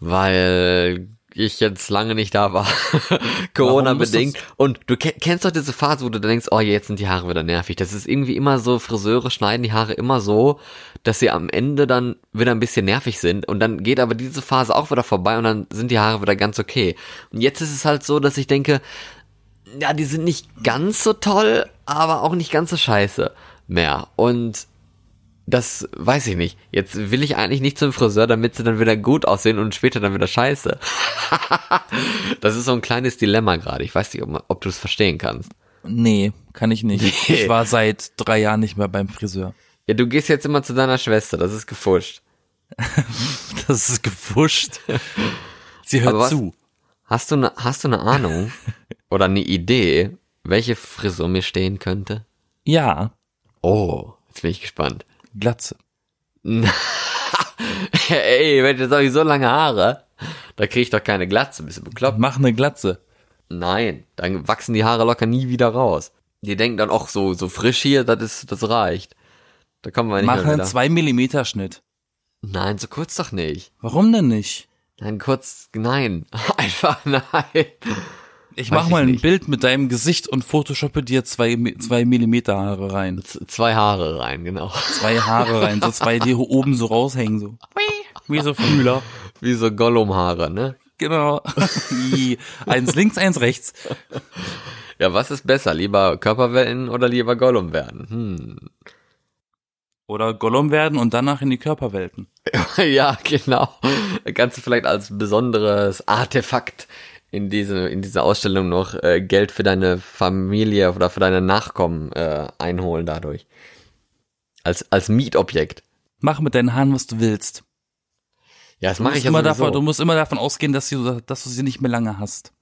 Weil ich jetzt lange nicht da war. Corona bedingt. Und du kennst doch diese Phase, wo du denkst, oh, jetzt sind die Haare wieder nervig. Das ist irgendwie immer so, Friseure schneiden die Haare immer so, dass sie am Ende dann wieder ein bisschen nervig sind. Und dann geht aber diese Phase auch wieder vorbei und dann sind die Haare wieder ganz okay. Und jetzt ist es halt so, dass ich denke, ja, die sind nicht ganz so toll, aber auch nicht ganz so scheiße mehr. Und das weiß ich nicht. Jetzt will ich eigentlich nicht zum Friseur, damit sie dann wieder gut aussehen und später dann wieder scheiße. das ist so ein kleines Dilemma gerade. Ich weiß nicht, ob, ob du es verstehen kannst. Nee, kann ich nicht. Nee. Ich war seit drei Jahren nicht mehr beim Friseur. Ja, du gehst jetzt immer zu deiner Schwester. Das ist gefuscht. das ist gefuscht. Sie hört was, zu. Hast du, ne, hast du eine Ahnung oder eine Idee, welche Frisur mir stehen könnte? Ja. Oh, jetzt bin ich gespannt. Glatze. Ey, wenn jetzt habe ich so lange Haare, da kriege ich doch keine Glatze. Bist du bekloppt? Mach eine Glatze. Nein, dann wachsen die Haare locker nie wieder raus. Die denken dann auch so, so frisch hier, das ist, das reicht. Da kommen wir nicht Mach einen 2 mm Schnitt. Nein, so kurz doch nicht. Warum denn nicht? Nein, kurz, nein. Einfach nein. Ich mach mal ein nicht. Bild mit deinem Gesicht und photoshoppe dir zwei, zwei Millimeter Haare rein. Z zwei Haare rein, genau. Zwei Haare rein, so zwei, die oben so raushängen, so. Wie so Fühler. Wie so Gollum-Haare, ne? Genau. eins links, eins rechts. Ja, was ist besser? Lieber Körperwellen oder lieber Gollum werden? Hm. Oder Gollum werden und danach in die Körperwelten. ja, genau. Kannst du vielleicht als besonderes Artefakt in diese, in diese Ausstellung noch äh, Geld für deine Familie oder für deine Nachkommen äh, einholen dadurch. Als, als Mietobjekt. Mach mit deinen Haaren, was du willst. Ja, das mache ich ja immer davon, Du musst immer davon ausgehen, dass du, dass du sie nicht mehr lange hast.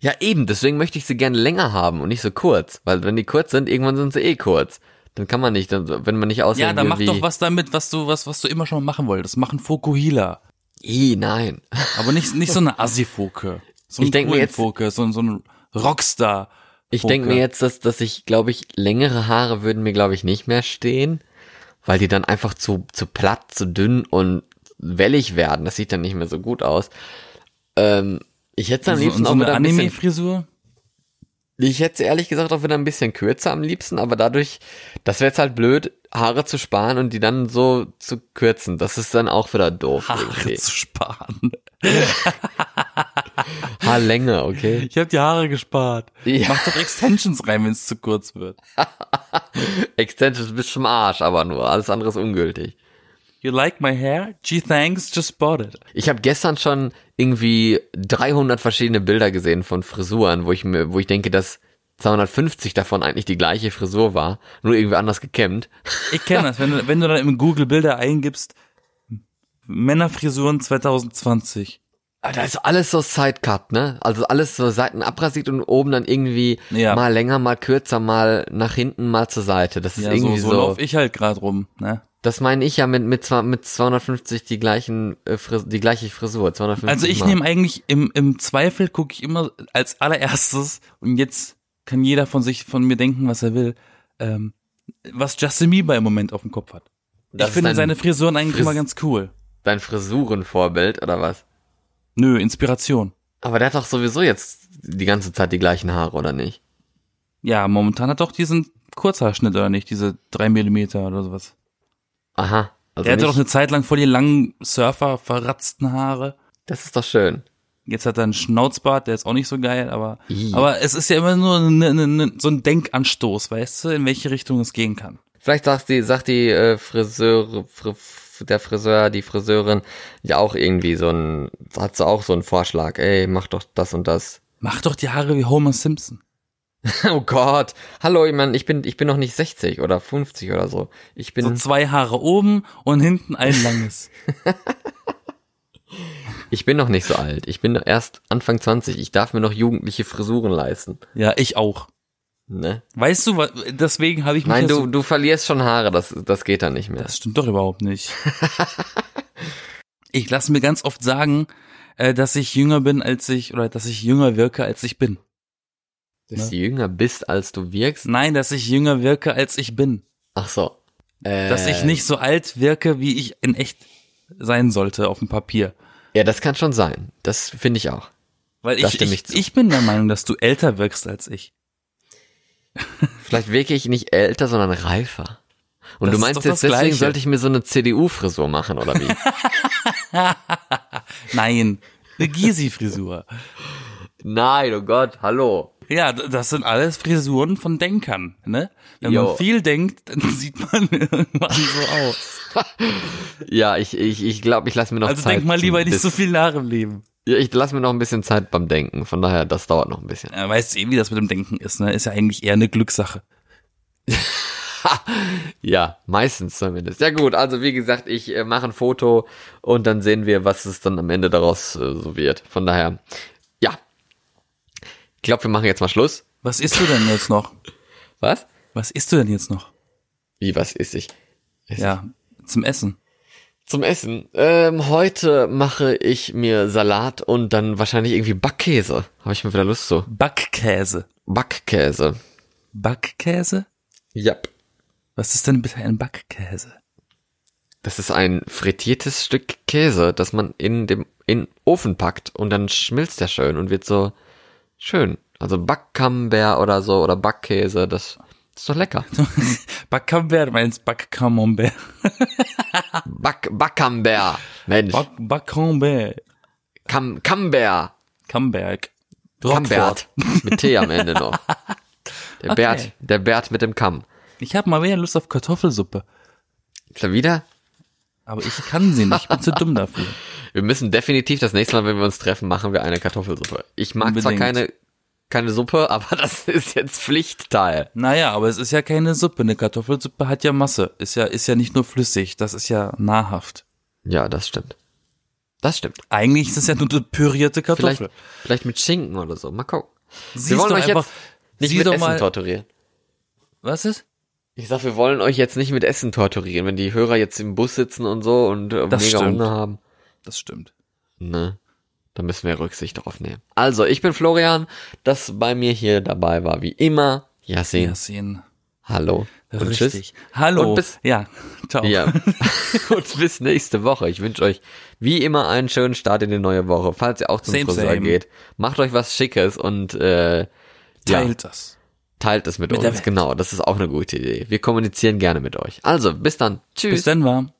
Ja, eben. Deswegen möchte ich sie gerne länger haben und nicht so kurz. Weil wenn die kurz sind, irgendwann sind sie eh kurz. Dann kann man nicht, wenn man nicht aussehen Ja, dann mach doch was damit, was du, was, was du immer schon machen wolltest. Mach einen Fokuhila. I, nein. Aber nicht, nicht so eine Assi-Foke. So ein ich denke mir jetzt, Foke, so, so ein Rockstar. Ich denke mir jetzt, dass, dass ich, glaube ich, längere Haare würden mir, glaube ich, nicht mehr stehen, weil die dann einfach zu, zu platt, zu dünn und wellig werden. Das sieht dann nicht mehr so gut aus. Ähm, ich hätte am liebsten so, so auch wieder eine Anime-Frisur. Ich hätte ehrlich gesagt auch wieder ein bisschen kürzer am liebsten, aber dadurch, das wäre jetzt halt blöd, Haare zu sparen und die dann so zu kürzen. Das ist dann auch wieder doof. Haare irgendwie. zu sparen. Haarlänge, okay. Ich habe die Haare gespart. Ja. Mach doch Extensions rein, wenn es zu kurz wird. Extensions bis zum Arsch, aber nur. Alles andere ist ungültig. You like my hair? Gee, thanks, just bought it. Ich habe gestern schon irgendwie 300 verschiedene Bilder gesehen von Frisuren, wo ich mir, wo ich denke, dass 250 davon eigentlich die gleiche Frisur war, nur irgendwie anders gekämmt. Ich kenne das, wenn du, wenn du dann im Google Bilder eingibst, Männerfrisuren 2020. Ah, da ist alles so Sidecut, ne? Also alles so Seiten abrasiert und oben dann irgendwie ja. mal länger, mal kürzer, mal nach hinten, mal zur Seite. Das ist ja, irgendwie so. So, so lauf ich halt gerade rum, ne? Das meine ich ja mit mit, mit 250 die gleichen äh, Fris die gleiche Frisur. 250 also ich nehme eigentlich im im Zweifel gucke ich immer als allererstes und jetzt kann jeder von sich von mir denken, was er will, ähm, was Justin Bieber im Moment auf dem Kopf hat. Das ich finde seine Frisuren eigentlich Fris immer ganz cool. Dein Frisurenvorbild oder was? Nö, Inspiration. Aber der hat doch sowieso jetzt die ganze Zeit die gleichen Haare, oder nicht? Ja, momentan hat doch diesen Kurzhaarschnitt, oder nicht? Diese drei Millimeter oder sowas. Aha. Also der hatte doch eine Zeit lang voll die langen Surfer verratzten Haare. Das ist doch schön. Jetzt hat er einen Schnauzbart, der ist auch nicht so geil, aber, aber es ist ja immer nur ne, ne, ne, so ein Denkanstoß, weißt du, in welche Richtung es gehen kann. Vielleicht sagt die, sagt die äh, Friseure, Fr der Friseur, die Friseurin ja auch irgendwie so ein, hat sie auch so einen Vorschlag, ey, mach doch das und das. Mach doch die Haare wie Homer Simpson. oh Gott. Hallo, ich meine, ich bin, ich bin noch nicht 60 oder 50 oder so. Ich bin. So zwei Haare oben und hinten ein langes. ich bin noch nicht so alt. Ich bin erst Anfang 20. Ich darf mir noch jugendliche Frisuren leisten. Ja, ich auch. Ne? Weißt du, deswegen habe ich mich. Nein, du, so du verlierst schon Haare, das, das geht dann nicht mehr. Das stimmt doch überhaupt nicht. ich lasse mir ganz oft sagen, äh, dass ich jünger bin, als ich, oder dass ich jünger wirke, als ich bin. Dass ne? du jünger bist, als du wirkst? Nein, dass ich jünger wirke, als ich bin. Ach so. Äh, dass ich nicht so alt wirke, wie ich in echt sein sollte auf dem Papier. Ja, das kann schon sein. Das finde ich auch. Weil Da ich, ich, ich bin der Meinung, dass du älter wirkst als ich. Vielleicht wirke ich nicht älter, sondern reifer. Und Das du meinst jetzt, deswegen Gleiche. sollte ich mir so eine CDU-Frisur machen, oder wie? Nein, eine Gysi-Frisur. Nein, oh Gott, hallo. Ja, das sind alles Frisuren von Denkern, ne? Wenn Jo. man viel denkt, dann sieht man irgendwann so aus. Ja, ich, ich, ich glaube, ich lasse mir noch Also Zeit. denk mal lieber nicht so viel nach im Leben. Ja, ich lasse mir noch ein bisschen Zeit beim Denken. Von daher, das dauert noch ein bisschen. Ja, weißt du eh, wie das mit dem Denken ist, ne? Ist ja eigentlich eher eine Glückssache. Ja, meistens zumindest. Ja gut, also wie gesagt, ich äh, mache ein Foto und dann sehen wir, was es dann am Ende daraus äh, so wird. Von daher, ja. Ich glaube, wir machen jetzt mal Schluss. Was isst du denn jetzt noch? Was? Was isst du denn jetzt noch? Wie, was ist ich? Ja, zum Essen. Zum Essen. Ähm, heute mache ich mir Salat und dann wahrscheinlich irgendwie Backkäse. Habe ich mal wieder Lust zu. Backkäse. Backkäse. Backkäse? Ja. Was ist denn bitte ein Backkäse? Das ist ein frittiertes Stück Käse, das man in dem in den Ofen packt und dann schmilzt der schön und wird so schön. Also Backcamembert oder so oder Backkäse, das ist doch lecker. Backcamembert, du meinst Backcamembert. Back Backcamembert. Mensch, Back, Backcamembert. Cam Camembert. Camberg. Cambert mit T am Ende noch. Der Okay. Bert, der Bert mit dem Kamm. Ich habe mal wieder Lust auf Kartoffelsuppe. Ist er wieder? Aber ich kann sie nicht, ich bin zu dumm dafür. Wir müssen definitiv das nächste Mal, wenn wir uns treffen, machen wir eine Kartoffelsuppe. Ich mag zwar Unbedingt. keine, keine Suppe, aber das ist jetzt Pflichtteil. Naja, aber es ist ja keine Suppe. Eine Kartoffelsuppe hat ja Masse. Ist ja, ist ja nicht nur flüssig, das ist ja nahrhaft. Ja, das stimmt. Das stimmt. Eigentlich ist es ja nur eine pürierte Vielleicht, Kartoffel. vielleicht mit Schinken oder so. Mal gucken. Siehst wir wollen euch einfach, jetzt nicht mit Essen mal, torturieren. was ist? Ich sag, wir wollen euch jetzt nicht mit Essen torturieren, wenn die Hörer jetzt im Bus sitzen und so und äh, Das mega stimmt. Hunger haben. Das stimmt. Ne? Da müssen wir Rücksicht darauf nehmen. Also, ich bin Florian, das bei mir hier dabei war wie immer Yasin. Ja, sehen. Hallo. Und Richtig. tschüss. Hallo. Und bis- ja, ciao. Ja. und bis nächste Woche. Ich wünsche euch wie immer einen schönen Start in die neue Woche. Falls ihr auch zum Same, Friseur same. geht, macht euch was Schickes und äh, ja, Teilt das. teilt es mit, Mit uns. Genau, das ist auch eine gute Idee. Wir kommunizieren gerne mit euch. Also, bis dann. Tschüss. Bis dann war.